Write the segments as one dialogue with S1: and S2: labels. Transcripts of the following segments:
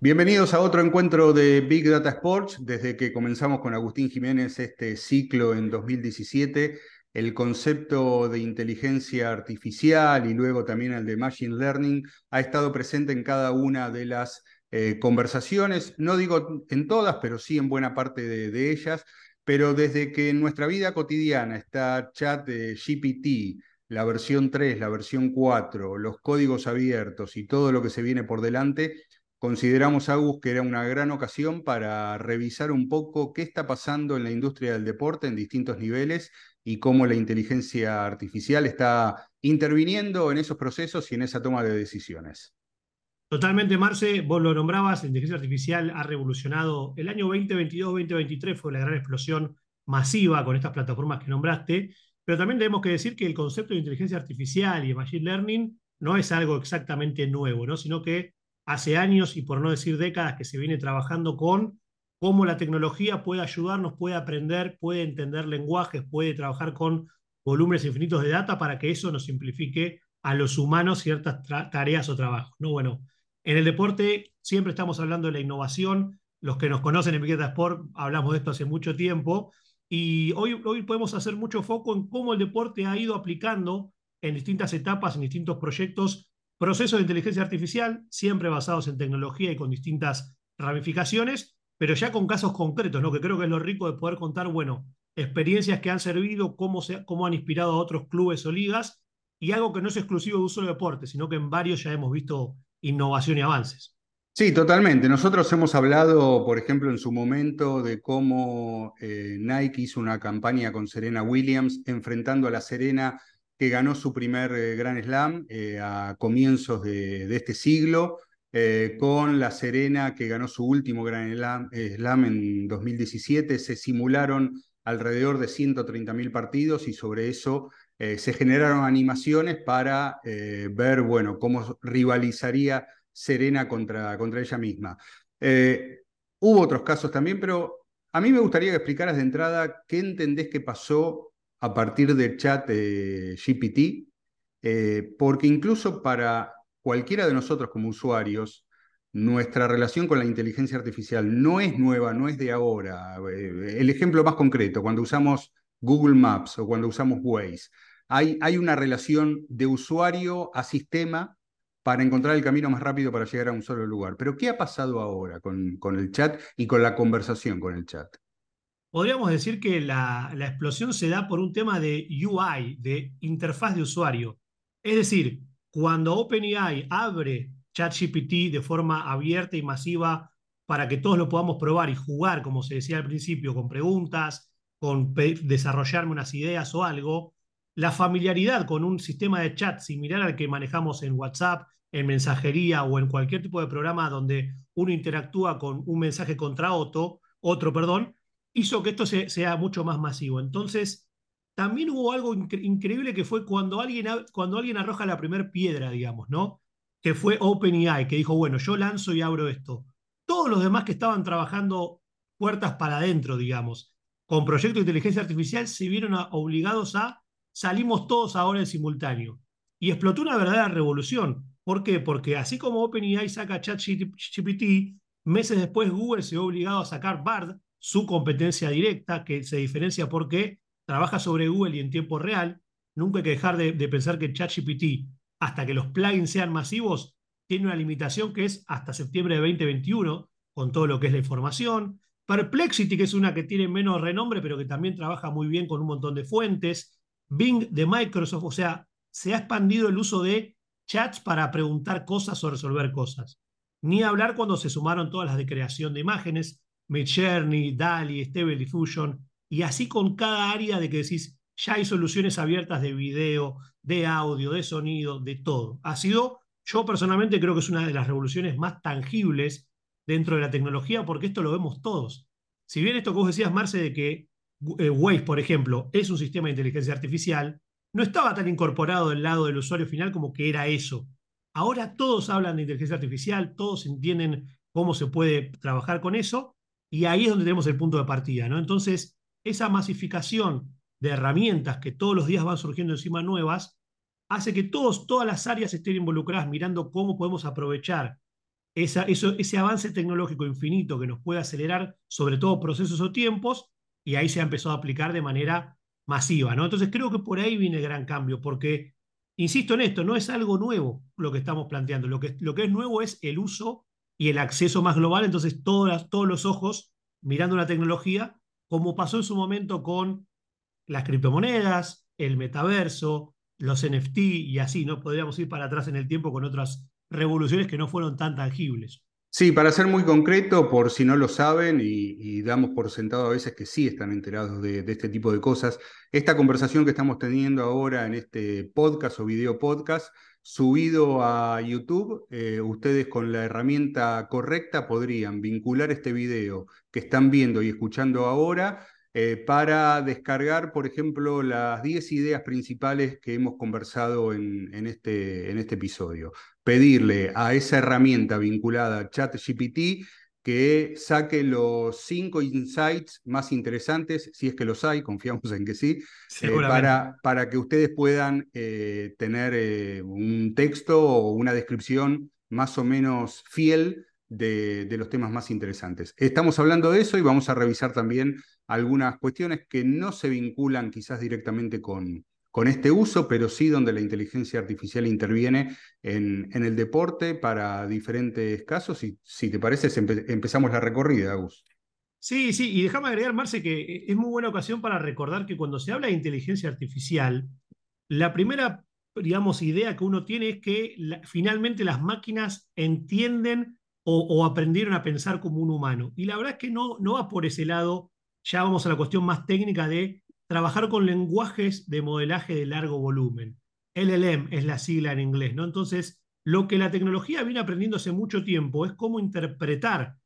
S1: Bienvenidos a otro encuentro de Big Data Sports. Desde que comenzamos con Agustín Jiménez este ciclo en 2017, el concepto de inteligencia artificial y luego también el de Machine Learning ha estado presente en cada una de las eh, conversaciones, no digo en todas, pero sí en buena parte de, ellas, pero desde que en nuestra vida cotidiana está chat de GPT, la versión 3, la versión 4, los códigos abiertos y todo lo que se viene por delante, Consideramos, Agus, que era una gran ocasión para revisar un poco qué está pasando en la industria del deporte en distintos niveles y cómo la inteligencia artificial está interviniendo en esos procesos y en esa toma de decisiones.
S2: Totalmente, Marce, vos lo nombrabas, la inteligencia artificial ha revolucionado. El año 2022-2023 fue la gran explosión masiva con estas plataformas que nombraste, pero también tenemos que decir que el concepto de inteligencia artificial y de machine learning no es algo exactamente nuevo, ¿no? sino que hace años y por no decir décadas que se viene trabajando con cómo la tecnología puede ayudarnos, puede aprender, puede entender lenguajes, puede trabajar con volúmenes infinitos de data para que eso nos simplifique a los humanos ciertas tareas o trabajos. ¿no? Bueno, en el deporte siempre estamos hablando de la innovación. Los que nos conocen en Big Sport hablamos de esto hace mucho tiempo. Y hoy podemos hacer mucho foco en cómo el deporte ha ido aplicando en distintas etapas, en distintos proyectos, Procesos de inteligencia artificial, siempre basados en tecnología y con distintas ramificaciones, pero ya con casos concretos, ¿no? que creo que es lo rico de poder contar, bueno, experiencias que han servido, cómo, se, cómo han inspirado a otros clubes o ligas, y algo que no es exclusivo de un solo deporte, sino que en varios ya hemos visto innovación y avances.
S1: Sí, totalmente. Nosotros hemos hablado, por ejemplo, en su momento de cómo eh, Nike hizo una campaña con Serena Williams enfrentando a la Serena que ganó su primer eh, Gran Slam eh, a comienzos de, este siglo, eh, con La Serena, que ganó su último Gran Slam, en 2017. Se simularon alrededor de 130.000 partidos y sobre eso se generaron animaciones para ver, bueno, cómo rivalizaría Serena contra, contra ella misma. hubo otros casos también, pero a mí me gustaría que explicaras de entrada qué entendés que pasó a partir del chat GPT, eh, porque incluso para cualquiera de nosotros como usuarios, nuestra relación con la inteligencia artificial no es nueva, no es de ahora. Eh, el ejemplo más concreto, cuando usamos Google Maps o cuando usamos Waze, hay, hay una relación de usuario a sistema para encontrar el camino más rápido para llegar a un solo lugar. Pero ¿qué ha pasado ahora con, con el chat y con la conversación con el chat?
S2: Podríamos decir que la, explosión se da por un tema de UI, de interfaz de usuario. Es decir, cuando OpenAI abre ChatGPT de forma abierta y masiva para que todos lo podamos probar y jugar, como se decía al principio, con preguntas, con desarrollarme unas ideas o algo, la familiaridad con un sistema de chat similar al que manejamos en WhatsApp, en mensajería o en cualquier tipo de programa donde uno interactúa con un mensaje contra otro, otro perdón, hizo que esto sea mucho más masivo. Entonces, también hubo algo increíble que fue cuando alguien, cuando alguien arroja la primera piedra, digamos, ¿no? Que fue OpenAI, que dijo, bueno, yo lanzo y abro esto. Todos los demás que estaban trabajando puertas para adentro, digamos, con proyectos de inteligencia artificial, se vieron obligados a salimos todos ahora en simultáneo. Y explotó una verdadera revolución. ¿Por qué? Porque así como OpenAI saca ChatGPT, meses después Google se vio obligado a sacar BARD, su competencia directa, que se diferencia porque trabaja sobre Google y en tiempo real. Nunca hay que dejar de, pensar que ChatGPT, hasta que los plugins sean masivos, tiene una limitación que es hasta septiembre de 2021, con todo lo que es la información. Perplexity, que es una que tiene menos renombre, pero que también trabaja muy bien con un montón de fuentes. Bing de Microsoft, o sea, se ha expandido el uso de chats para preguntar cosas o resolver cosas. Ni hablar cuando se sumaron todas las de creación de imágenes, Midjourney, DALI, Stable Diffusion, y así con cada área de que decís, ya hay soluciones abiertas de video, de audio, de sonido, de todo. Ha sido, yo personalmente creo que es una de las revoluciones más tangibles dentro de la tecnología, porque esto lo vemos todos. Si bien esto que vos decías, Marce, de que eh, Waze, por ejemplo, es un sistema de inteligencia artificial, no estaba tan incorporado del lado del usuario final como que era eso. Ahora todos hablan de inteligencia artificial, todos entienden cómo se puede trabajar con eso, y ahí es donde tenemos el punto de partida, ¿no? Entonces, esa masificación de herramientas que todos los días van surgiendo encima nuevas, hace que todos, todas las áreas estén involucradas mirando cómo podemos aprovechar esa, eso, ese avance tecnológico infinito que nos puede acelerar sobre todo procesos o tiempos, y ahí se ha empezado a aplicar de manera masiva, ¿no? Entonces creo que por ahí viene el gran cambio, porque, insisto en esto, no es algo nuevo lo que estamos planteando, lo que, lo que es nuevo es el uso y el acceso más global, entonces todos los ojos mirando la tecnología, como pasó en su momento con las criptomonedas, el metaverso, los NFT y así, ¿no? Podríamos ir para atrás en el tiempo con otras revoluciones que no fueron tan tangibles.
S1: Sí, para ser muy concreto, por si no lo saben, y, damos por sentado a veces que sí están enterados de, este tipo de cosas, esta conversación que estamos teniendo ahora en este podcast o video podcast, subido a YouTube, eh, ustedes con la herramienta correcta podrían vincular este video que están viendo y escuchando ahora eh, para descargar, por ejemplo, las 10 ideas principales que hemos conversado en, este, en este episodio. Pedirle a esa herramienta vinculada a ChatGPT que saque los cinco insights más interesantes, si es que los hay, confiamos en que sí, eh, para, para, que ustedes puedan eh, tener un texto o una descripción más o menos fiel de, de, los temas más interesantes. Estamos hablando de eso y vamos a revisar también algunas cuestiones que no se vinculan quizás directamente con, con este uso, pero sí donde la inteligencia artificial interviene en, el deporte para diferentes casos. Y si te parece, empezamos la recorrida, Agus.
S2: Sí, sí, y déjame agregar, Marce, que es muy buena ocasión para recordar que cuando se habla de inteligencia artificial, la primera, digamos, idea que uno tiene es que finalmente las máquinas entienden o, o, aprendieron a pensar como un humano. Y la verdad es que no, no va por ese lado ya vamos a la cuestión más técnica de trabajar con lenguajes de modelaje de largo volumen. LLM es la sigla en inglés, ¿no? Entonces, lo que la tecnología viene aprendiendo hace mucho tiempo es cómo interpretar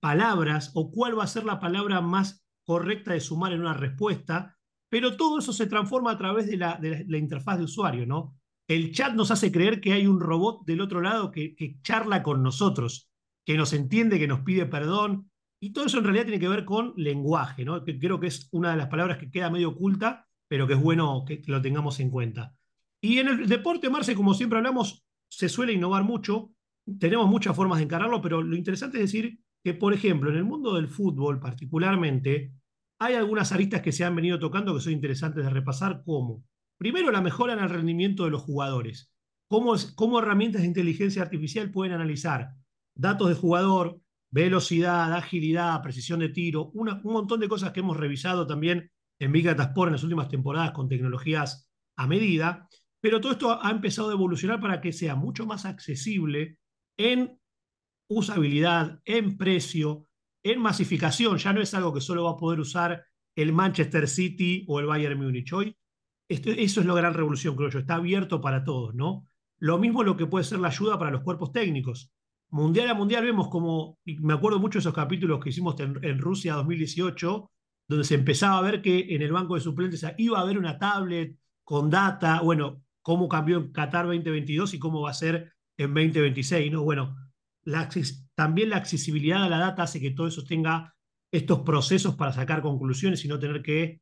S2: palabras o cuál va a ser la palabra más correcta de sumar en una respuesta, pero todo eso se transforma a través de la, interfaz de usuario, ¿no? El chat nos hace creer que hay un robot del otro lado que charla con nosotros, que nos entiende, que nos pide perdón, y todo eso en realidad tiene que ver con lenguaje, ¿no? que creo que es una de las palabras que queda medio oculta, pero que es bueno que lo tengamos en cuenta. Y en el deporte, Marce, como siempre hablamos, se suele innovar mucho, tenemos muchas formas de encararlo, pero lo interesante es decir que, por ejemplo, en el mundo del fútbol particularmente, hay algunas aristas que se han venido tocando que son interesantes de repasar, como, primero, la mejora en el rendimiento de los jugadores, cómo, cómo herramientas de inteligencia artificial pueden analizar datos de jugador, velocidad, agilidad, precisión de tiro, un montón de cosas que hemos revisado también en Big Data Sport en las últimas temporadas con tecnologías a medida, pero todo esto ha empezado a evolucionar para que sea mucho más accesible en usabilidad, en precio, en masificación. Ya no es algo que solo va a poder usar el Manchester City o el Bayern Múnich. Hoy esto, eso es la gran revolución, creo yo. Está abierto para todos, ¿no? Lo mismo lo que puede ser la ayuda para los cuerpos técnicos mundial a mundial vemos como, me acuerdo mucho de esos capítulos que hicimos en, Rusia 2018, donde se empezaba a ver que en el banco de suplentes iba a haber una tablet con data, bueno, cómo cambió en Qatar 2022 y cómo va a ser en 2026, ¿no? Bueno, también la accesibilidad a la data hace que todo eso tenga estos procesos para sacar conclusiones y no tener que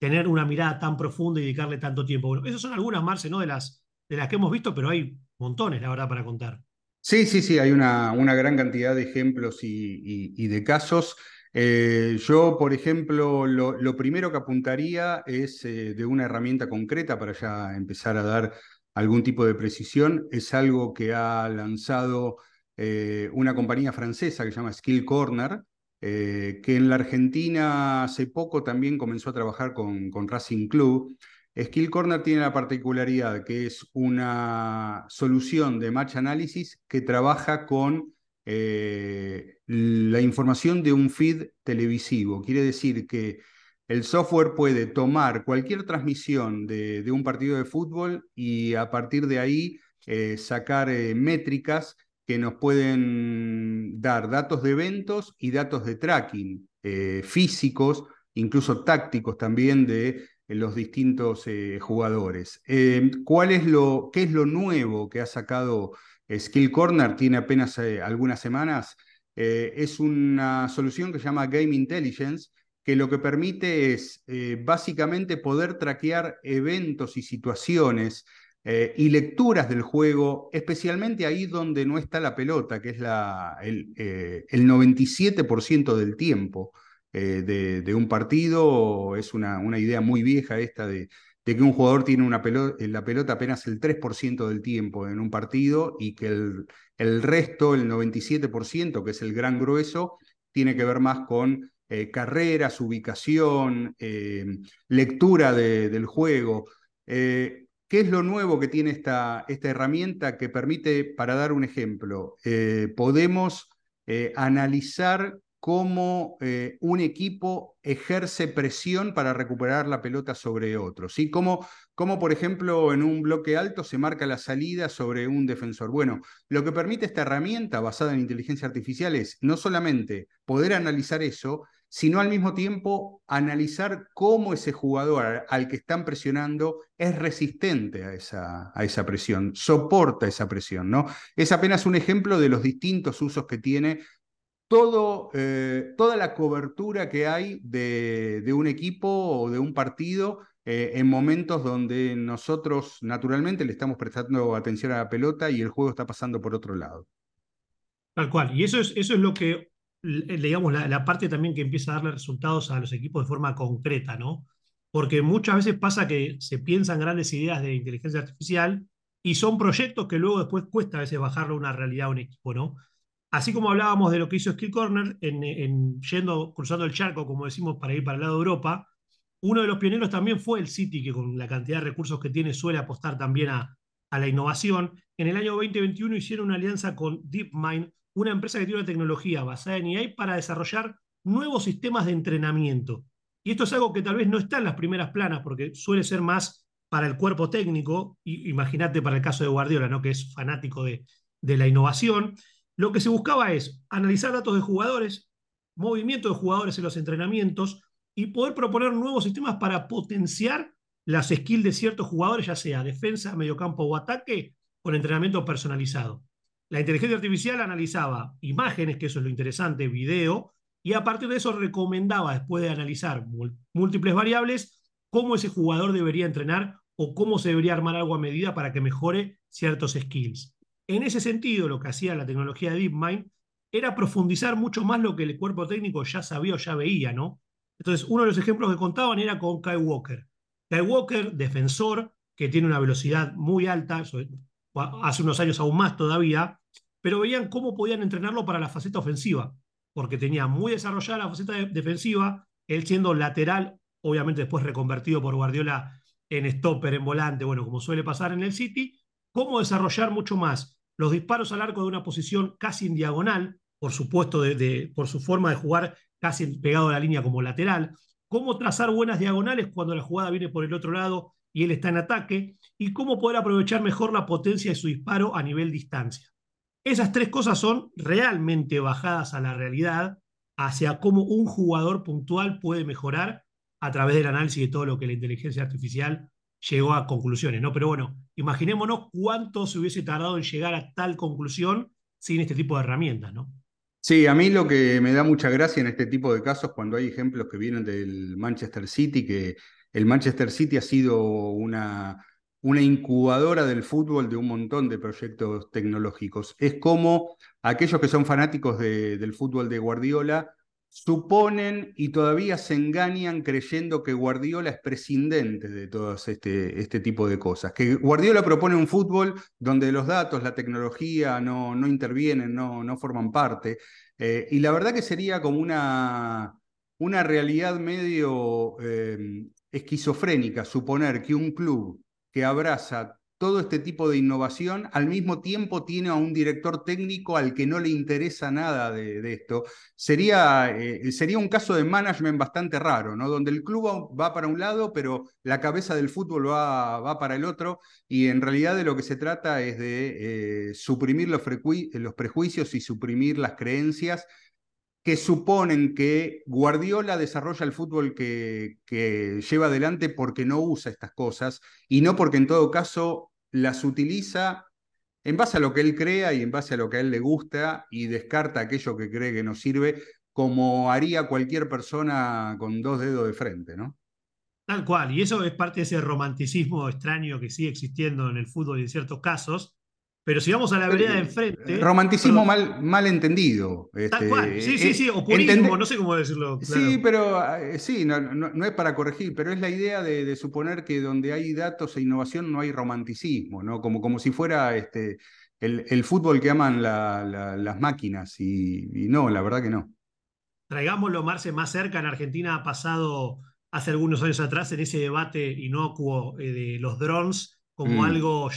S2: tener una mirada tan profunda y dedicarle tanto tiempo. Bueno, esas son algunas, Marce, ¿no? De las, de las que hemos visto, pero hay montones, la verdad, para contar.
S1: Sí, sí, sí, hay una, una gran cantidad de ejemplos y, de casos. Eh, yo, por ejemplo, lo, primero que apuntaría es eh, de una herramienta concreta para ya empezar a dar algún tipo de precisión. Es algo que ha lanzado eh, una compañía francesa que se llama Skill Corner, que en la Argentina hace poco también comenzó a trabajar con, con Racing Club. Skill Corner tiene la particularidad que es una solución de match analysis que trabaja con eh, la información de un feed televisivo. Quiere decir que el software puede tomar cualquier transmisión de, un partido de fútbol y a partir de ahí eh, sacar eh, métricas que nos pueden dar datos de eventos y datos de tracking físicos, incluso tácticos también de los distintos eh, jugadores. Eh, ¿Cuál es lo, ¿Qué es lo nuevo que ha sacado Skill Corner? Tiene apenas eh, algunas semanas. es una solución que se llama Game Intelligence, que lo que permite es básicamente poder traquear eventos y situaciones y lecturas del juego, especialmente ahí donde no está la pelota, que es el, el 97% del tiempo eh, de, un partido. Es una, una idea muy vieja esta de, que un jugador tiene una pelota, la pelota apenas el 3% del tiempo en un partido y que el, el resto, el 97%, que es el gran grueso, tiene que ver más con eh, carreras, ubicación, eh, lectura de, del juego. ¿Qué es lo nuevo que tiene esta, esta herramienta que permite, para dar un ejemplo, podemos analizar cómo eh, un equipo ejerce presión para recuperar la pelota sobre otro. ¿sí? Cómo, por ejemplo, en un bloque alto se marca la salida sobre un defensor. Bueno, lo que permite esta herramienta basada en inteligencia artificial es no solamente poder analizar eso, sino al mismo tiempo analizar cómo ese jugador al que están presionando es resistente a esa, a esa presión, soporta esa presión, ¿no? Es apenas un ejemplo de los distintos usos que tiene eh, toda la cobertura que hay de, de, un equipo o de un partido eh, en momentos donde nosotros naturalmente le estamos prestando atención a la pelota y el juego está pasando por otro lado.
S2: Tal cual. Y eso es, eso es lo que, digamos, la, la parte también que empieza a darle resultados a los equipos de forma concreta, ¿no? Porque muchas veces pasa que se piensan grandes ideas de inteligencia artificial y son proyectos que luego después cuesta a veces bajarlo a una realidad a un equipo, ¿no? Así como hablábamos de lo que hizo Skill Corner, en, yendo, cruzando el charco, como decimos, para ir para el lado de Europa, uno de los pioneros también fue el City, que con la cantidad de recursos que tiene suele apostar también a, la innovación. En el año 2021 hicieron una alianza con DeepMind, una empresa que tiene una tecnología basada en AI para desarrollar nuevos sistemas de entrenamiento. Y esto es algo que tal vez no está en las primeras planas, porque suele ser más para el cuerpo técnico, imagínate para el caso de Guardiola, ¿no? que es fanático de la innovación. Lo que se buscaba es analizar datos de jugadores, movimiento de jugadores en los entrenamientos y poder proponer nuevos sistemas para potenciar las skills de ciertos jugadores, ya sea defensa, mediocampo o ataque, con entrenamiento personalizado. La inteligencia artificial analizaba imágenes, que eso es lo interesante, video, y a partir de eso recomendaba, después de analizar múltiples variables, cómo ese jugador debería entrenar o cómo se debería armar algo a medida para que mejore ciertos skills. En ese sentido, lo que hacía la tecnología de DeepMind era profundizar mucho más lo que el cuerpo técnico ya sabía o ya veía, ¿no? Entonces, uno de los ejemplos que contaban era con Kai Walker. Kai Walker, defensor, que tiene una velocidad muy alta, hace unos años aún más todavía, pero veían cómo podían entrenarlo para la faceta ofensiva, porque tenía muy desarrollada la faceta defensiva, él siendo lateral, obviamente después reconvertido por Guardiola en stopper, en volante, bueno, como suele pasar en el City, cómo desarrollar mucho más los disparos al arco de una posición casi en diagonal, por supuesto, de, por su forma de jugar casi pegado a la línea como lateral, cómo trazar buenas diagonales cuando la jugada viene por el otro lado y él está en ataque, y cómo poder aprovechar mejor la potencia de su disparo a nivel distancia. Esas tres cosas son realmente bajadas a la realidad hacia cómo un jugador puntual puede mejorar a través del análisis de todo lo que la inteligencia artificial llegó a conclusiones, ¿no? Pero bueno, imaginémonos cuánto se hubiese tardado en llegar a tal conclusión sin este tipo de herramientas, ¿no?
S1: Sí, a mí lo que me da mucha gracia en este tipo de casos, cuando hay ejemplos que vienen del Manchester City, que el Manchester City ha sido una, una incubadora del fútbol de un montón de proyectos tecnológicos. Es como aquellos que son fanáticos de, del fútbol de Guardiola suponen y todavía se engañan creyendo que Guardiola es prescindente de todo este, este tipo de cosas. Que Guardiola propone un fútbol donde los datos, la tecnología no, no intervienen, no, no forman parte. Eh, y la verdad que sería como una, una realidad medio eh, esquizofrénica suponer que un club que abraza todo este tipo de innovación, al mismo tiempo tiene a un director técnico al que no le interesa nada de, esto. Sería, eh, sería un caso de management bastante raro, ¿no? Donde el club va para un lado, pero la cabeza del fútbol va, va para el otro, y en realidad de lo que se trata es de eh, suprimir los, prejuicios y suprimir las creencias que suponen que Guardiola desarrolla el fútbol que, lleva adelante porque no usa estas cosas y no porque en todo caso las utiliza en base a lo que él crea y en base a lo que a él le gusta y descarta aquello que cree que no sirve, como haría cualquier persona con dos dedos de frente, ¿no?
S2: Tal cual, y eso es parte de ese romanticismo extraño que sigue existiendo en el fútbol y en ciertos casos. Pero si vamos a la vereda de enfrente.
S1: Romanticismo mal, mal entendido.
S2: Tal este, cual, sí, sí, sí, o purismo, no sé cómo decirlo.
S1: Sí, pero eh, sí, no, no, es para corregir, pero es la idea de, suponer que donde hay datos e innovación no hay romanticismo, ¿no? Como, como si fuera este, el, el fútbol que aman las máquinas, y, y no, la verdad que no.
S2: Traigámoslo, Marce, más cerca. En Argentina ha pasado hace algunos años atrás en ese debate inocuo eh, de los drones como mm. algo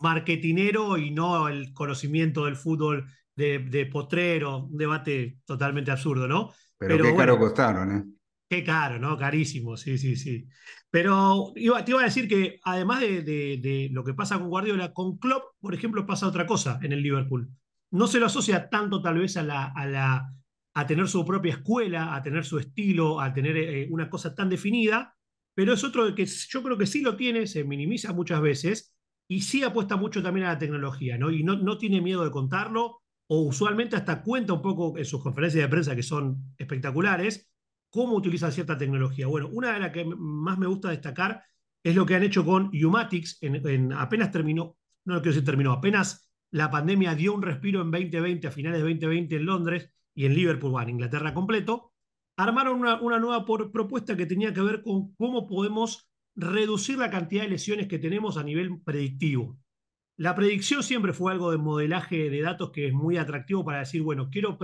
S2: marketinero y no el conocimiento del fútbol de, potrero, un debate totalmente absurdo, ¿no?
S1: Pero, qué caro costaron, ¿eh?
S2: Qué caro, ¿no? Carísimo, sí, sí, sí. Pero iba, te iba a decir que además de, lo que pasa con Guardiola, con Klopp, por ejemplo, pasa otra cosa en el Liverpool. No se lo asocia tanto tal vez a la, a la a tener su propia escuela, a tener su estilo, a tener eh, una cosa tan definida, pero es otro que yo creo que sí lo tiene, se minimiza muchas veces y sí apuesta mucho también a la tecnología, ¿no? Y no, no tiene miedo de contarlo, o usualmente hasta cuenta un poco en sus conferencias de prensa que son espectaculares, cómo utilizan cierta tecnología. Bueno, una de las que más me gusta destacar es lo que han hecho con Umatics, en, apenas terminó, no lo quiero decir terminó, apenas la pandemia dio un respiro en 2020, a finales de 2020 en Londres, y en Liverpool en Inglaterra completo, armaron una nueva propuesta que tenía que ver con cómo podemos reducir la cantidad de lesiones que tenemos a nivel predictivo. La predicción siempre fue algo de modelaje de datos que es muy atractivo para decir, bueno, quiero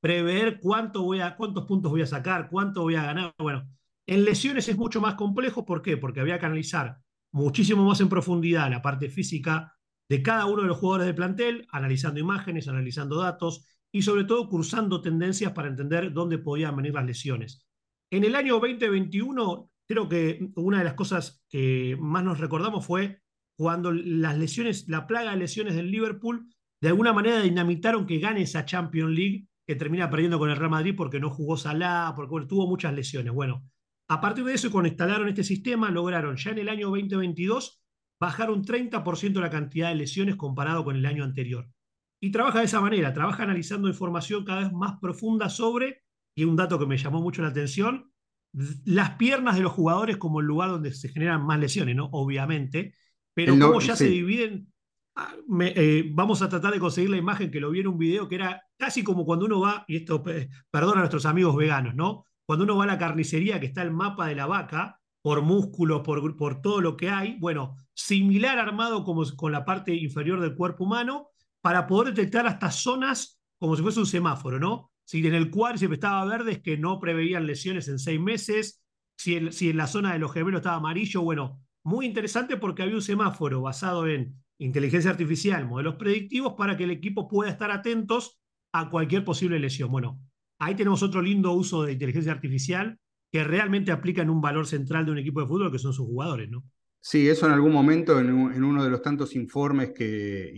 S2: prever cuánto voy a, cuántos puntos voy a sacar, cuánto voy a ganar. Bueno, en lesiones es mucho más complejo. ¿Por qué? Porque había que analizar muchísimo más en profundidad la parte física de cada uno de los jugadores del plantel, analizando imágenes, analizando datos, y sobre todo cursando tendencias para entender dónde podían venir las lesiones. En el año 2021, creo que una de las cosas que más nos recordamos fue cuando las lesiones, la plaga de lesiones del Liverpool, de alguna manera dinamitaron que gane esa Champions League que termina perdiendo con el Real Madrid porque no jugó Salah, porque tuvo muchas lesiones. Bueno, a partir de eso cuando instalaron este sistema, lograron ya en el año 2022 bajar un 30% la cantidad de lesiones comparado con el año anterior y trabaja de esa manera, trabaja analizando información cada vez más profunda sobre, y un dato que me llamó mucho la atención, las piernas de los jugadores como el lugar donde se generan más lesiones, ¿no? Obviamente, pero como ya se dividen, ah, eh, vamos a tratar de conseguir la imagen que lo vi en un video que era casi como cuando uno va, y esto perdona a nuestros amigos veganos, ¿no? Cuando uno va a la carnicería que está el mapa de la vaca, por músculos, por, por todo lo que hay, bueno, similar armado como con la parte inferior del cuerpo humano, para poder detectar hasta zonas como si fuese un semáforo, ¿no? Si en el siempre estaba verde es que no preveían lesiones en seis meses, si, si en la zona de los gemelos estaba amarillo, bueno, muy interesante porque había un semáforo basado en inteligencia artificial, modelos predictivos, para que el equipo pueda estar atentos a cualquier posible lesión. Bueno, ahí tenemos otro lindo uso de inteligencia artificial que realmente aplica en un valor central de un equipo de fútbol, que son sus jugadores, ¿no?
S1: Sí, eso en algún momento, en, uno de los tantos informes que,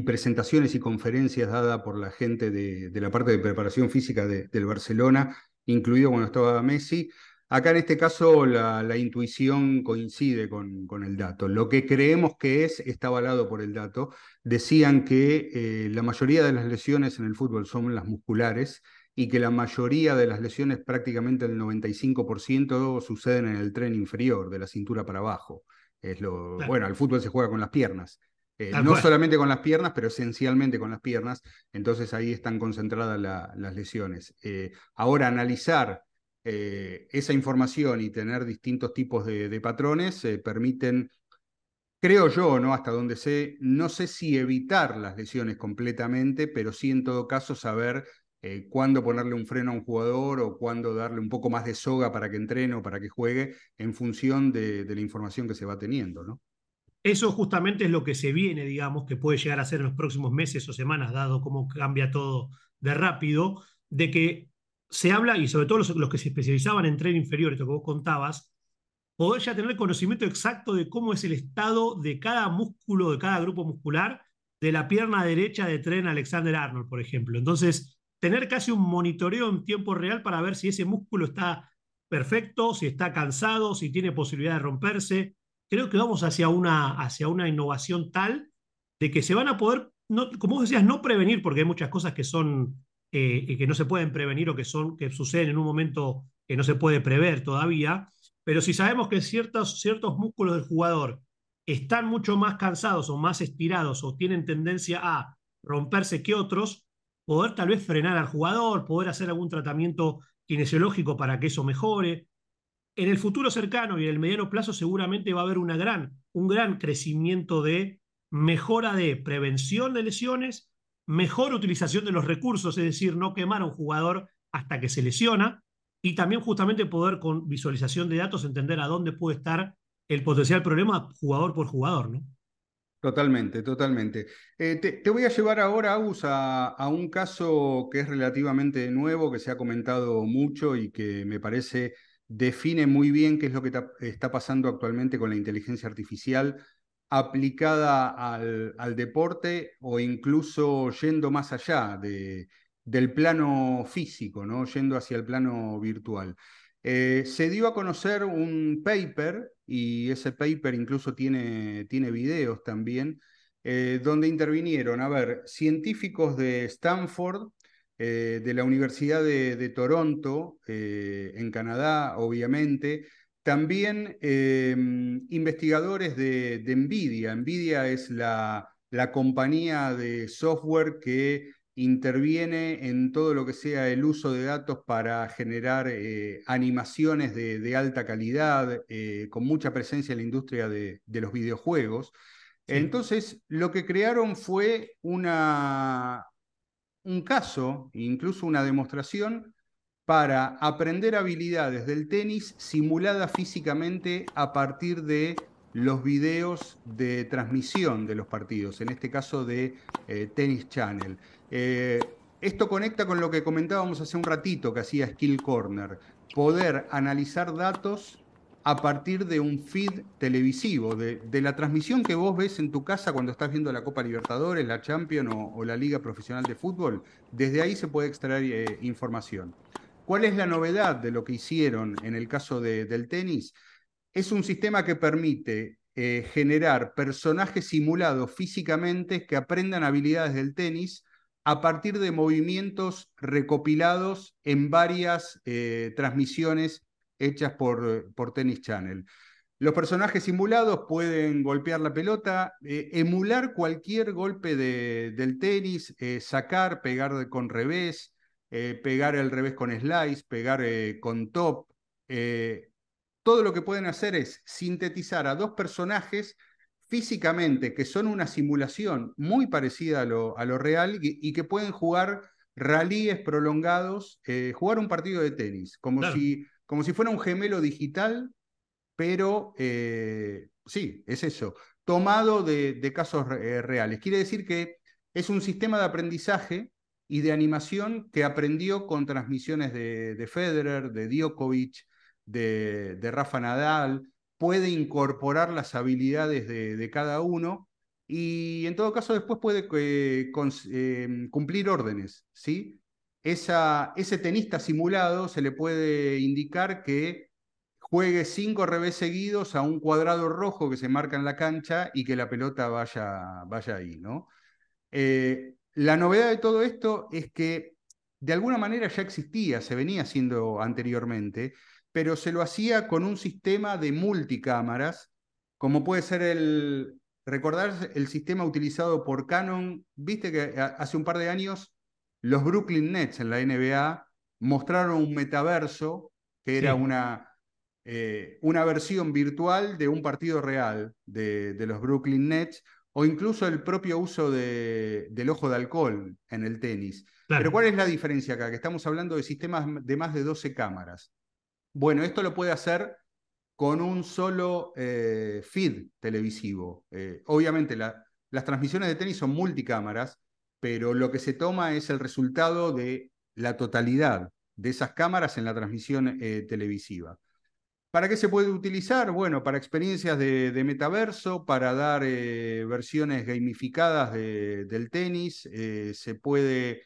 S1: presentaciones y conferencias dadas por la gente de, la parte de preparación física del Barcelona, incluido cuando estaba Messi. Acá en este caso la, intuición coincide con, con, el dato. Lo que creemos que es está avalado por el dato. Decían que eh, la mayoría de las lesiones en el fútbol son las musculares y que la mayoría de las lesiones, prácticamente el 95%, suceden en el tren inferior, de la cintura para abajo. Es lo, Bueno, el fútbol se juega con las piernas. Eh, no solamente con las piernas, pero esencialmente con las piernas. Entonces ahí están concentradas las lesiones. Eh, ahora, analizar eh, esa información y tener distintos tipos de, patrones permiten, creo yo, ¿no? Hasta donde sé, no sé si evitar las lesiones completamente, pero sí en todo caso saber cuándo ponerle un freno a un jugador o cuándo darle un poco más de soga para que entrene o para que juegue en función de, de la información que se va teniendo, ¿no?
S2: Eso justamente es lo que se viene, digamos, que puede llegar a ser en los próximos meses o semanas, dado cómo cambia todo de rápido, de que se habla, y sobre todo los, que se especializaban en tren inferior, esto que vos contabas, poder ya tener conocimiento exacto de cómo es el estado de cada músculo, de cada grupo muscular, de la pierna derecha de tren Alexander Arnold, por ejemplo. Entonces, tener casi un monitoreo en tiempo real para ver si ese músculo está perfecto, si está cansado, si tiene posibilidad de romperse, creo que vamos hacia una, hacia una innovación tal de que se van a poder, como vos decías, no prevenir, porque hay muchas cosas que son eh, que no se pueden prevenir o que, son, que suceden en un momento que no se puede prever todavía, pero si sabemos que ciertos, ciertos músculos del jugador están mucho más cansados o más estirados o tienen tendencia a romperse que otros, poder tal vez frenar al jugador, poder hacer algún tratamiento kinesiológico para que eso mejore. En el futuro cercano y en el mediano plazo seguramente va a haber un gran crecimiento de mejora de prevención de lesiones, mejor utilización de los recursos, es decir, no quemar a un jugador hasta que se lesiona, y también justamente poder con visualización de datos entender a dónde puede estar el potencial problema jugador por jugador, ¿no?
S1: Totalmente, totalmente. Eh, te, voy a llevar ahora, Agus, a, un caso que es relativamente nuevo, que se ha comentado mucho y que me parece define muy bien qué es lo que está pasando actualmente con la inteligencia artificial aplicada al, deporte o incluso yendo más allá de, del plano físico, ¿no? yendo hacia el plano virtual. Eh, se dio a conocer un paper, y ese paper incluso tiene, tiene videos también, eh, donde intervinieron, a ver, científicos de Stanford, eh, de la Universidad de, Toronto, en Canadá, obviamente, también investigadores de, de, NVIDIA. NVIDIA es la, la compañía de software que interviene en todo lo que sea el uso de datos para generar eh, animaciones de, alta calidad, eh, con mucha presencia en la industria de, los videojuegos. Entonces, lo que crearon fue una, un caso, incluso una demostración, para aprender habilidades del tenis simulada físicamente a partir de los videos de transmisión de los partidos, en este caso de eh, Tennis Channel. Eh, esto conecta con lo que comentábamos hace un ratito que hacía Skill Corner, poder analizar datos a partir de un feed televisivo, de, la transmisión que vos ves en tu casa cuando estás viendo la Copa Libertadores, la Champions o, la Liga Profesional de Fútbol, desde ahí se puede extraer eh, información. ¿Cuál es la novedad de lo que hicieron en el caso del tenis? Es un sistema que permite eh, generar personajes simulados físicamente que aprendan habilidades del tenis a partir de movimientos recopilados en varias eh, transmisiones hechas por, por Tennis Channel. Los personajes simulados pueden golpear la pelota, eh, emular cualquier golpe del tenis, sacar, pegar con revés, pegar el revés con slice, pegar con top, todo lo que pueden hacer es sintetizar a dos personajes físicamente que son una simulación muy parecida a lo, a lo real y, que pueden jugar ralíes prolongados, eh, jugar un partido de tenis, como, si, como si fuera un gemelo digital, pero eh, sí, es eso, tomado de, casos eh, reales. Quiere decir que es un sistema de aprendizaje y de animación que aprendió con transmisiones de, de Federer, de Djokovic, de, Rafa Nadal, puede incorporar las habilidades de, cada uno y en todo caso después puede eh, cumplir órdenes, ¿sí? Ese tenista simulado se le puede indicar que juegue cinco revés seguidos a un cuadrado rojo que se marca en la cancha y que la pelota vaya, vaya ahí, ¿no? Eh, la novedad de todo esto es que de alguna manera ya existía, se venía haciendo anteriormente, pero se lo hacía con un sistema de multicámaras, como puede ser el, recordar el sistema utilizado por Canon, viste que hace un par de años los Brooklyn Nets en la NBA mostraron un metaverso que era una, eh, una versión virtual de un partido real de, los Brooklyn Nets o incluso el propio uso de, del ojo de alcohol en el tenis. Pero ¿cuál es la diferencia acá? Que estamos hablando de sistemas de más de 12 cámaras. Bueno, esto lo puede hacer con un solo eh, feed televisivo. Eh, obviamente las transmisiones de tenis son multicámaras, pero lo que se toma es el resultado de la totalidad de esas cámaras en la transmisión eh, televisiva. ¿Para qué se puede utilizar? Bueno, para experiencias de, metaverso, para dar versiones gamificadas del tenis, se puede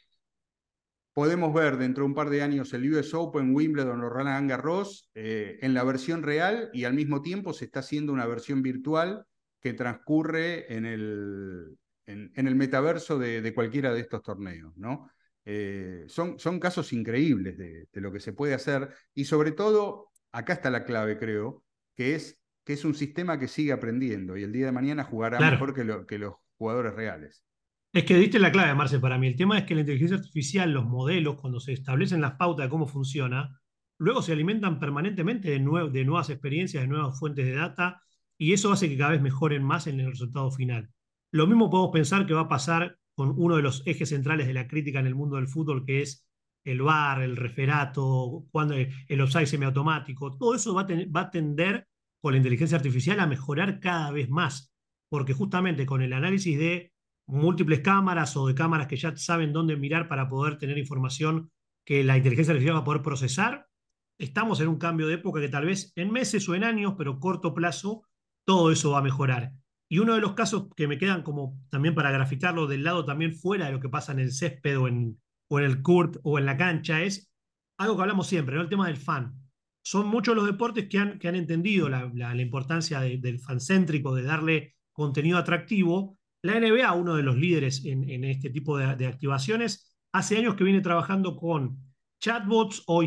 S1: podemos ver dentro de un par de años el US Open, Wimbledon o Roland Garros eh, en la versión real y al mismo tiempo se está haciendo una versión virtual que transcurre en el, en, el metaverso de, cualquiera de estos torneos. ¿no? Eh, son, son casos increíbles de, lo que se puede hacer y sobre todo acá está la clave, creo, que es que es un sistema que sigue aprendiendo y el día de mañana jugará mejor que, que los jugadores reales.
S2: Es que diste la clave, Marce, para mí. El tema es que la inteligencia artificial, los modelos, cuando se establecen las pautas de cómo funciona, luego se alimentan permanentemente de, de nuevas experiencias, de nuevas fuentes de data, y eso hace que cada vez mejoren más en el resultado final. Lo mismo podemos pensar que va a pasar con uno de los ejes centrales de la crítica en el mundo del fútbol, que es el VAR, el referato, cuando el offside semiautomático. Todo eso va a, va a tender con la inteligencia artificial a mejorar cada vez más, porque justamente con el análisis de múltiples cámaras o de cámaras que ya saben dónde mirar para poder tener información que la inteligencia artificial va a poder procesar, estamos en un cambio de época que tal vez en meses o en años, pero corto plazo, todo eso va a mejorar. Y uno de los casos que me quedan como también para graficarlo del lado también fuera de lo que pasa en el césped o en, el court o en la cancha es algo que hablamos siempre, el tema del fan. Son muchos los deportes que han, que han entendido la, la, importancia del fan céntrico, de darle contenido atractivo, la NBA, uno de los líderes en, este tipo de, activaciones, hace años que viene trabajando con chatbots o,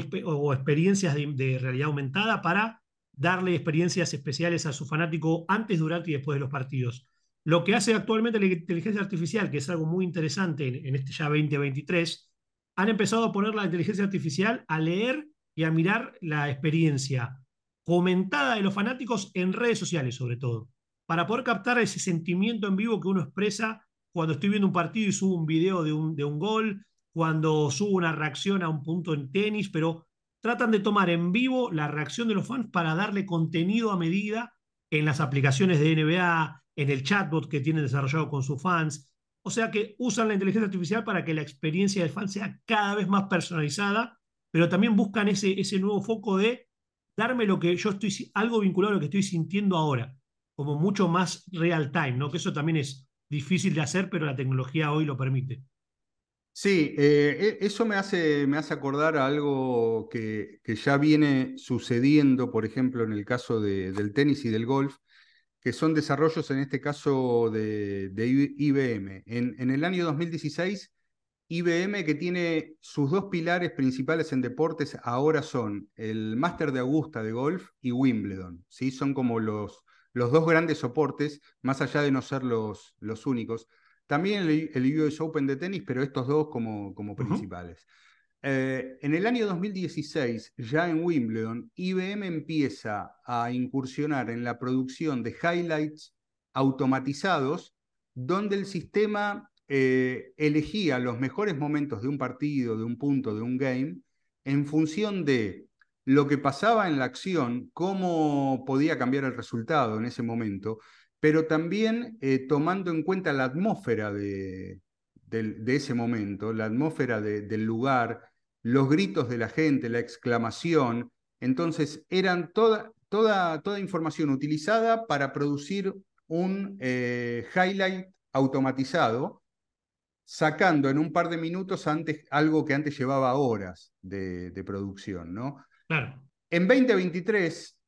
S2: experiencias de, realidad aumentada para darle experiencias especiales a su fanático antes, durante y después de los partidos. Lo que hace actualmente la inteligencia artificial, que es algo muy interesante en, este ya 2023, han empezado a poner la inteligencia artificial a leer y a mirar la experiencia comentada de los fanáticos en redes sociales, sobre todo para poder captar ese sentimiento en vivo que uno expresa cuando estoy viendo un partido y subo un video de un, de un gol, cuando subo una reacción a un punto en tenis, pero tratan de tomar en vivo la reacción de los fans para darle contenido a medida en las aplicaciones de NBA, en el chatbot que tienen desarrollado con sus fans. O sea que usan la inteligencia artificial para que la experiencia del fan sea cada vez más personalizada, pero también buscan ese, ese nuevo foco de darme lo que yo estoy, algo vinculado a lo que estoy sintiendo ahora como mucho más real time, ¿no? Que eso también es difícil de hacer, pero la tecnología hoy lo permite.
S1: Sí, eh, e, eso me hace, me hace acordar a algo que, que, ya viene sucediendo, por ejemplo, en el caso de, del tenis y del golf, que son desarrollos, en este caso, de, de IBM. En, en, el año 2016, IBM, que tiene sus dos pilares principales en deportes, ahora son el Master de Augusta de golf y Wimbledon. ¿sí? Son como los, los dos grandes soportes, más allá de no ser los, los únicos. También el, US Open de tenis, pero estos dos como, como principales. Eh, en el año 2016, ya en Wimbledon, IBM empieza a incursionar en la producción de highlights automatizados, donde el sistema eh, elegía los mejores momentos de un partido, de un punto, de un game, en función de lo que pasaba en la acción, cómo podía cambiar el resultado en ese momento, pero también eh, tomando en cuenta la atmósfera de, ese momento, la atmósfera del lugar, los gritos de la gente, la exclamación. Entonces, eran toda, toda, toda información utilizada para producir un eh, highlight automatizado, sacando en un par de minutos antes algo que antes llevaba horas de, de producción, ¿no? En 2023,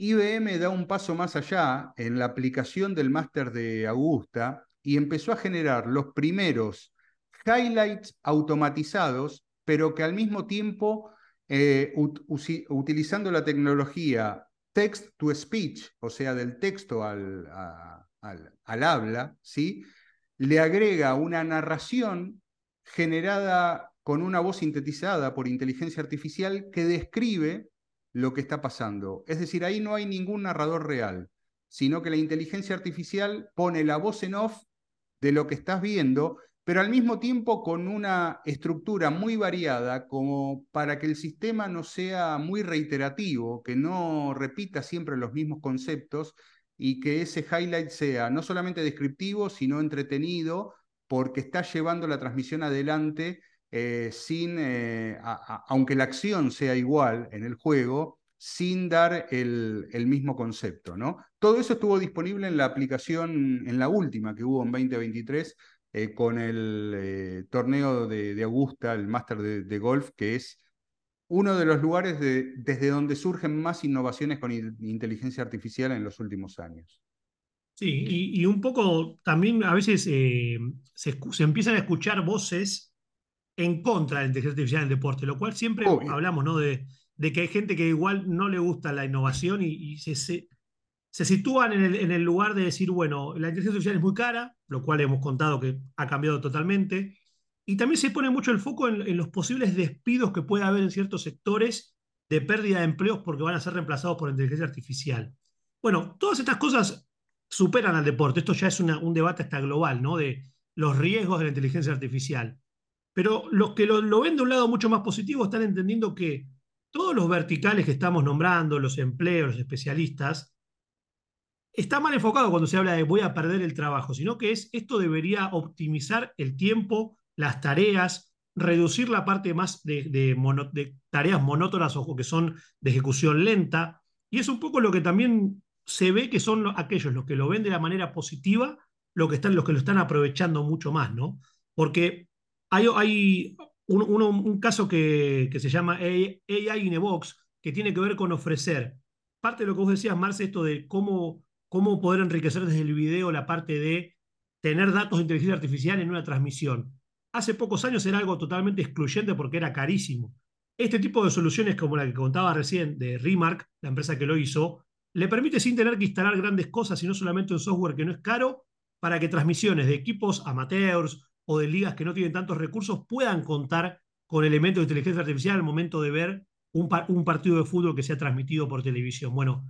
S1: IBM da un paso más allá en la aplicación del máster de Augusta y empezó a generar los primeros highlights automatizados, pero que al mismo tiempo, eh, utilizando la tecnología text to speech, o sea, del texto al, al habla, ¿sí? le agrega una narración generada con una voz sintetizada por inteligencia artificial que describe lo que está pasando. Es decir, ahí no hay ningún narrador real, sino que la inteligencia artificial pone la voz en off de lo que estás viendo, pero al mismo tiempo con una estructura muy variada como para que el sistema no sea muy reiterativo, que no repita siempre los mismos conceptos y que ese highlight sea no solamente descriptivo, sino entretenido, porque está llevando la transmisión adelante eh, sin, eh, aunque la acción sea igual en el juego, sin dar el, mismo concepto. ¿no? Todo eso estuvo disponible en la aplicación, en la última que hubo en 2023, eh, con el torneo de, Augusta, el Máster de, Golf, que es uno de los lugares desde donde surgen más innovaciones con inteligencia artificial en los últimos años.
S2: Sí, y, un poco también a veces se, se empiezan a escuchar voces en contra de la inteligencia artificial en el deporte, lo cual siempre hablamos ¿no? de, de que hay gente que igual no le gusta la innovación y, se, se, sitúan en el, en el, lugar de decir, bueno, la inteligencia artificial es muy cara, lo cual hemos contado que ha cambiado totalmente, y también se pone mucho el foco en, los posibles despidos que puede haber en ciertos sectores de pérdida de empleos porque van a ser reemplazados por inteligencia artificial. Bueno, todas estas cosas superan al deporte. Esto ya es un debate hasta global, ¿no? De los riesgos de la inteligencia artificial. Pero los que lo, ven de un lado mucho más positivo están entendiendo que todos los verticales que estamos nombrando, los empleos, los especialistas, está mal enfocado cuando se habla de voy a perder el trabajo, sino que es esto debería optimizar el tiempo, las tareas, reducir la parte más de, tareas monótonas o que son de ejecución lenta. Y es un poco lo que también se ve que son aquellos los que lo ven de la manera positiva, lo que están, los que lo están aprovechando mucho más, ¿no? Porque hay, un, caso que, se llama AI in a Box, que tiene que ver con ofrecer parte de lo que vos decías, Marce, esto de cómo, cómo poder enriquecer desde el video la parte de tener datos de inteligencia artificial en una transmisión. Hace pocos años era algo totalmente excluyente porque era carísimo. Este tipo de soluciones como la que contaba recién de Remark, la empresa que lo hizo, le permite sin tener que instalar grandes cosas, sino solamente un software que no es caro, para que transmisiones de equipos amateurs o de ligas que no tienen tantos recursos puedan contar con elementos de inteligencia artificial al momento de ver un, partido de fútbol que sea transmitido por televisión. Bueno,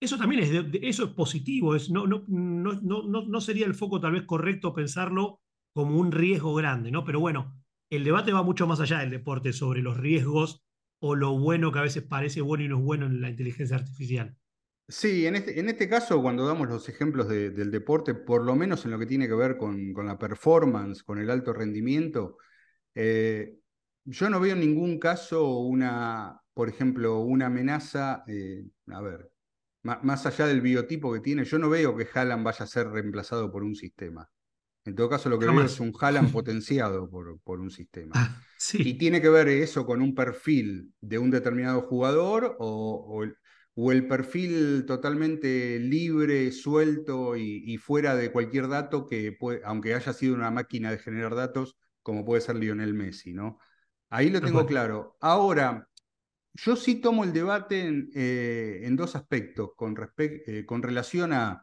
S2: eso también es, eso es positivo, es, no, no, no, no sería el foco tal vez correcto pensarlo como un riesgo grande, ¿no? Pero bueno, el debate va mucho más allá del deporte sobre los riesgos o lo bueno que a veces parece bueno y no es bueno en la inteligencia artificial.
S1: Sí, en este, en este caso, cuando damos los ejemplos del deporte, por lo menos en lo que tiene que ver con, con la performance, con el alto rendimiento, eh, yo no veo en ningún caso una, por ejemplo, una amenaza, eh, a ver, más, allá del biotipo que tiene, yo no veo que Haaland vaya a ser reemplazado por un sistema. En todo caso, lo que veo es un Haaland potenciado por, por un sistema. Ah, y tiene que ver eso con un perfil de un determinado jugador o, o, o el perfil totalmente libre, suelto y, fuera de cualquier dato que, puede, aunque haya sido una máquina de generar datos, como puede ser Lionel Messi, ¿no? Ahí lo tengo claro. Ahora, yo sí tomo el debate en, eh, dos aspectos, con, eh, con, relación a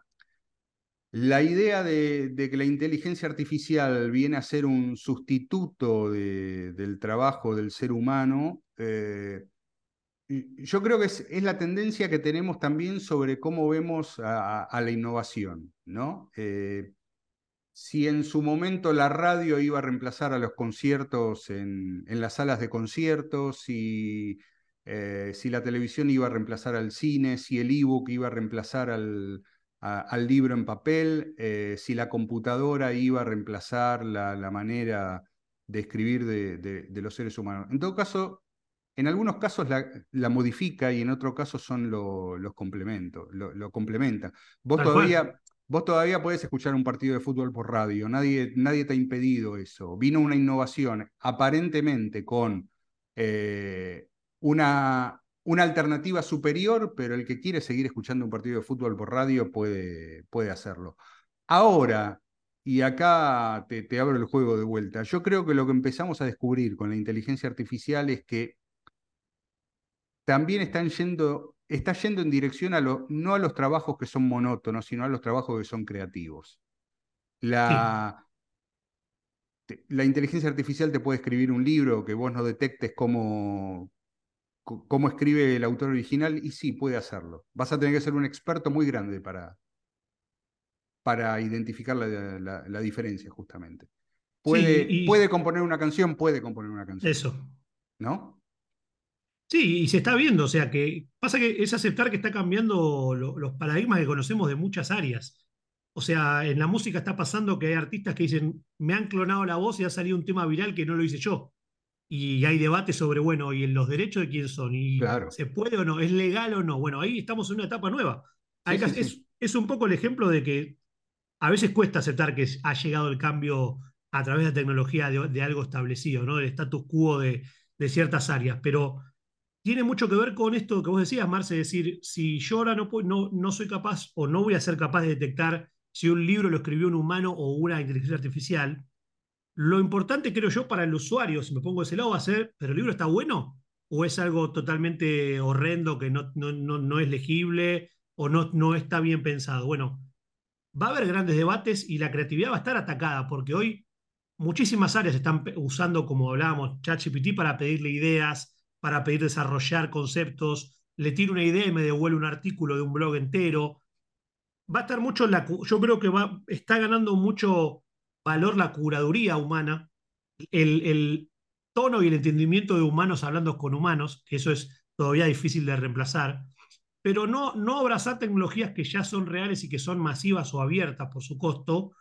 S1: la idea de, que la inteligencia artificial viene a ser un sustituto del trabajo del ser humano. Eh, yo creo que es, la tendencia que tenemos también sobre cómo vemos a, la innovación, ¿no? Eh, si en su momento la radio iba a reemplazar a los conciertos en, las salas de conciertos, si, eh, si, la televisión iba a reemplazar al cine, si el ebook iba a reemplazar al, libro en papel, eh, si la computadora iba a reemplazar la, manera de escribir de, los seres humanos. En todo caso, en algunos casos la, modifica y en otros casos son los complementos, lo, complementa. Vos todavía, vos todavía podés escuchar un partido de fútbol por radio, nadie, nadie te ha impedido eso. Vino una innovación aparentemente con eh, una, una alternativa superior, pero el que quiere seguir escuchando un partido de fútbol por radio puede, puede hacerlo. Ahora, y acá te, te, abro el juego de vuelta. Yo creo que lo que empezamos a descubrir con la inteligencia artificial es que también están yendo, está yendo en dirección a lo, no a los trabajos que son monótonos, sino a los trabajos que son creativos. La, la inteligencia artificial te puede escribir un libro que vos no detectes cómo, cómo escribe el autor original y sí, puede hacerlo. Vas a tener que ser un experto muy grande para, para identificar la, la, diferencia, justamente. Puede, puede componer una canción, puede componer una canción.
S2: Eso.
S1: ¿No?
S2: Sí, y se está viendo, o sea que pasa que es aceptar que está cambiando los paradigmas que conocemos de muchas áreas. O sea, en la música está pasando que hay artistas que dicen, me han clonado la voz y ha salido un tema viral que no lo hice yo. Y hay debate sobre, bueno, ¿y en los derechos de quién son? ¿Y se puede o no? ¿Es legal o no? Bueno, ahí estamos en una etapa nueva. es, un poco el ejemplo de que a veces cuesta aceptar que ha llegado el cambio a través de la tecnología de, algo establecido, ¿no? Del status quo de, de ciertas áreas. Pero tiene mucho que ver con esto que vos decías, Marce, decir, si yo ahora no, no, no soy capaz o no voy a ser capaz de detectar si un libro lo escribió un humano o una inteligencia artificial, lo importante creo yo para el usuario, si me pongo de ese lado, va a ser, ¿pero el libro está bueno? o es algo totalmente horrendo que no, no, no, es legible o no, no está bien pensado. Bueno, va a haber grandes debates y la creatividad va a estar atacada porque hoy muchísimas áreas están usando, como hablábamos, ChatGPT para pedirle ideas, para pedir desarrollar conceptos, le tiro una idea y me devuelve un artículo de un blog entero. Va a estar mucho la, yo creo que va, está ganando mucho valor la curaduría humana, el, el tono y el entendimiento de humanos hablando con humanos, que eso es todavía difícil de reemplazar, pero no, no abrazar tecnologías que ya son reales y que son masivas o abiertas por su costo,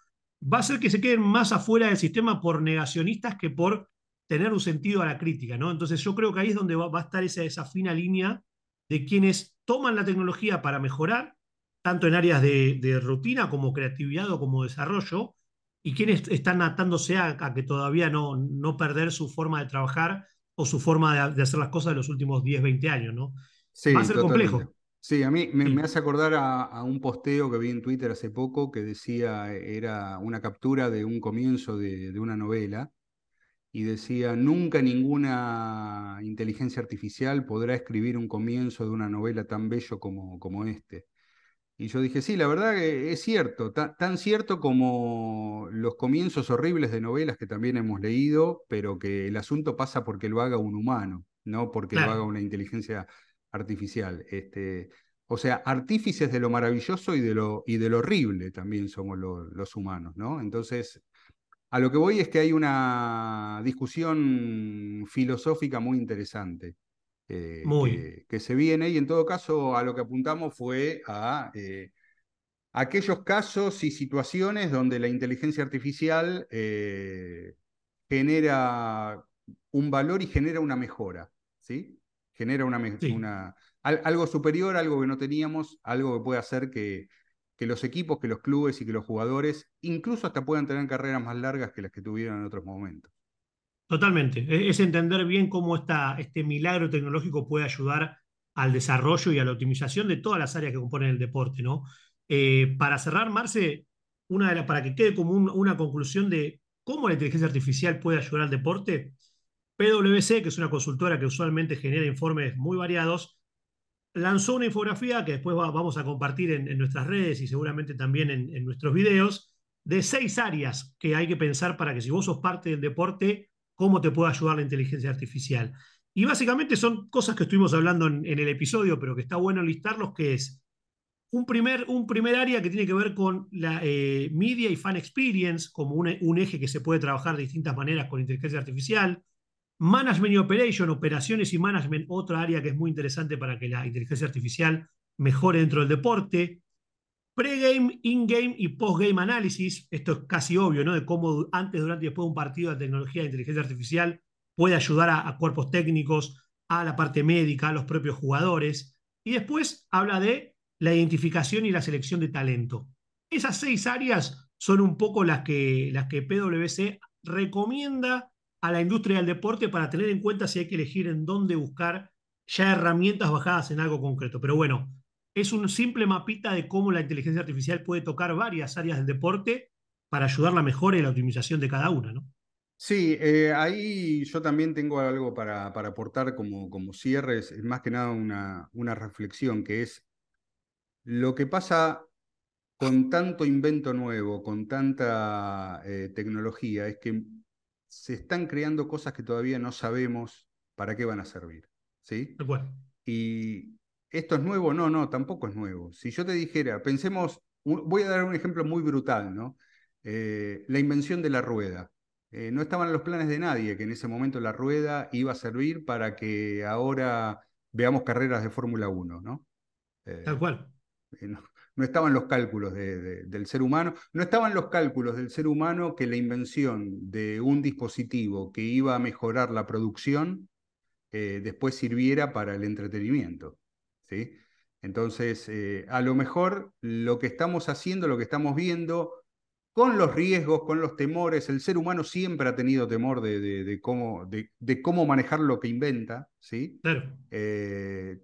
S2: va a ser que se queden más afuera del sistema por negacionistas que por tener un sentido a la crítica, ¿no? Entonces yo creo que ahí es donde va, a estar esa, esa fina línea de quienes toman la tecnología para mejorar, tanto en áreas de, rutina como creatividad o como desarrollo, y quienes están atándose a, que todavía no, no perder su forma de trabajar o su forma de, hacer las cosas de los últimos 10, 20 años, ¿no?
S1: Sí, Va a ser complejo. Sí, a mí me, hace acordar a, un posteo que vi en Twitter hace poco que decía, era una captura de un comienzo de, de una novela y decía, nunca ninguna inteligencia artificial podrá escribir un comienzo de una novela tan bello como, como este. Y yo dije, sí, la verdad que es cierto, tan, cierto como los comienzos horribles de novelas que también hemos leído, pero que el asunto pasa porque lo haga un humano, no porque lo haga una inteligencia artificial. Este, o sea, artífices de lo maravilloso y de lo, y de lo horrible también somos los humanos, ¿no? Entonces, a lo que voy es que hay una discusión filosófica muy interesante. Eh, que, se viene y en todo caso a lo que apuntamos fue a eh, aquellos casos y situaciones donde la inteligencia artificial eh, genera un valor y genera una mejora, ¿sí? Genera una, una algo superior, algo que no teníamos, algo que puede hacer que, que los equipos, que los clubes y que los jugadores incluso hasta puedan tener carreras más largas que las que tuvieron en otros momentos.
S2: Totalmente. E-, es entender bien cómo este milagro tecnológico puede ayudar al desarrollo y a la optimización de todas las áreas que componen el deporte, ¿no? Eh, para cerrar, Marce, una de las, para que quede como una conclusión de cómo la inteligencia artificial puede ayudar al deporte, PwC, que es una consultora que usualmente genera informes muy variados, lanzó una infografía que después vamos a compartir en, nuestras redes y seguramente también en, nuestros videos, de seis áreas que hay que pensar para que si vos sos parte del deporte, cómo te puede ayudar la inteligencia artificial. Y básicamente son cosas que estuvimos hablando en, el episodio, pero que está bueno listarlos, que es un primer, un primer área que tiene que ver con la eh, media y fan experience, como un, un, eje que se puede trabajar de distintas maneras con inteligencia artificial. Management y operation, operaciones y management, otra área que es muy interesante para que la inteligencia artificial mejore dentro del deporte. Pre-game, in-game y post-game análisis, esto es casi obvio, ¿no? De cómo antes, durante y después de un partido de tecnología de inteligencia artificial puede ayudar a, cuerpos técnicos, a la parte médica, a los propios jugadores. Y después habla de la identificación y la selección de talento. Esas seis áreas son un poco las que, las que PwC recomienda a la industria del deporte para tener en cuenta si hay que elegir en dónde buscar ya herramientas bajadas en algo concreto. Pero bueno, es un simple mapita de cómo la inteligencia artificial puede tocar varias áreas del deporte para ayudar a la mejora y la optimización de cada una, ¿no?
S1: Sí, eh, ahí yo también tengo algo para, para aportar como, como cierre, es, más que nada una, una reflexión, que es lo que pasa con tanto invento nuevo, con tanta eh, tecnología, es que se están creando cosas que todavía no sabemos para qué van a servir. ¿sí? Y, ¿Esto es nuevo? No, no, tampoco es nuevo. Si yo te dijera, pensemos, voy a dar un ejemplo muy brutal, ¿no? Eh, la invención de la rueda. Eh, no estaban en los planes de nadie que en ese momento la rueda iba a servir para que ahora veamos carreras de Fórmula 1, ¿no?
S2: Eh, Tal cual.
S1: No, estaban los cálculos del ser humano, no estaban los cálculos del ser humano que la invención de un dispositivo que iba a mejorar la producción después sirviera para el entretenimiento. Entonces, eh, a lo mejor lo que estamos haciendo, lo que estamos viendo, con los riesgos, con los temores, el ser humano siempre ha tenido temor de, cómo, de, cómo manejar lo que inventa, ¿sí? Eh, e,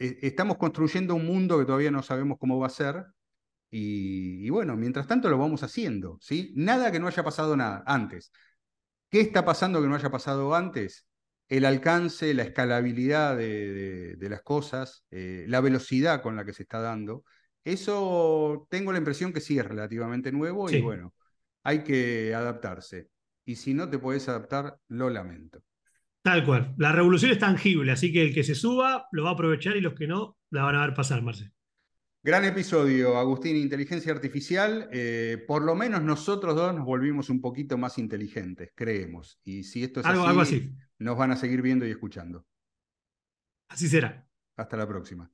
S1: estamos construyendo un mundo que todavía no sabemos cómo va a ser, y, y, bueno, mientras tanto lo vamos haciendo, ¿sí? Nada que no haya pasado nada antes. ¿Qué está pasando que no haya pasado antes? el alcance, la escalabilidad de, las cosas, eh, la velocidad con la que se está dando, eso tengo la impresión que sí es relativamente nuevo y bueno, hay que adaptarse. Y si no te puedes adaptar, lo lamento.
S2: Tal cual. La revolución es tangible, así que el que se suba lo va a aprovechar y los que no la van a ver pasar, Marce.
S1: Gran episodio, Agustín, inteligencia artificial. Eh, por lo menos nosotros dos nos volvimos un poquito más inteligentes, creemos. Y si esto es
S2: algo así,
S1: nos van a seguir viendo y escuchando.
S2: Así será.
S1: Hasta la próxima.